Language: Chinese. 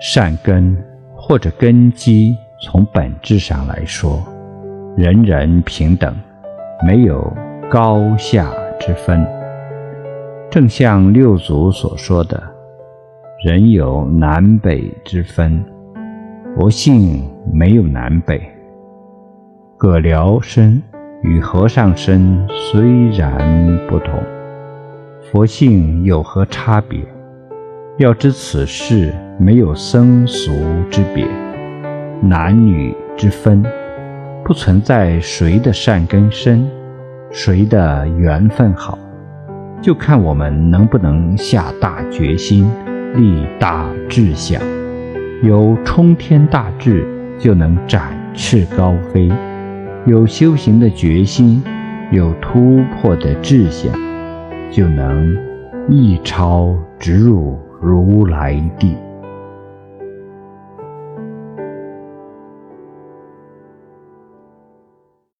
善根或者根基，从本质上来说，人人平等，没有高下之分。正像六祖所说的：“人有南北之分，佛性没有南北。葛僚身与和尚身虽然不同，佛性有何差别？要知此事没有僧俗之别，男女之分，不存在谁的善根深，谁的缘分好。”就看我们能不能下大决心，立大志向。有冲天大志，就能展翅高飞；有修行的决心，有突破的志向，就能一超直入如来地。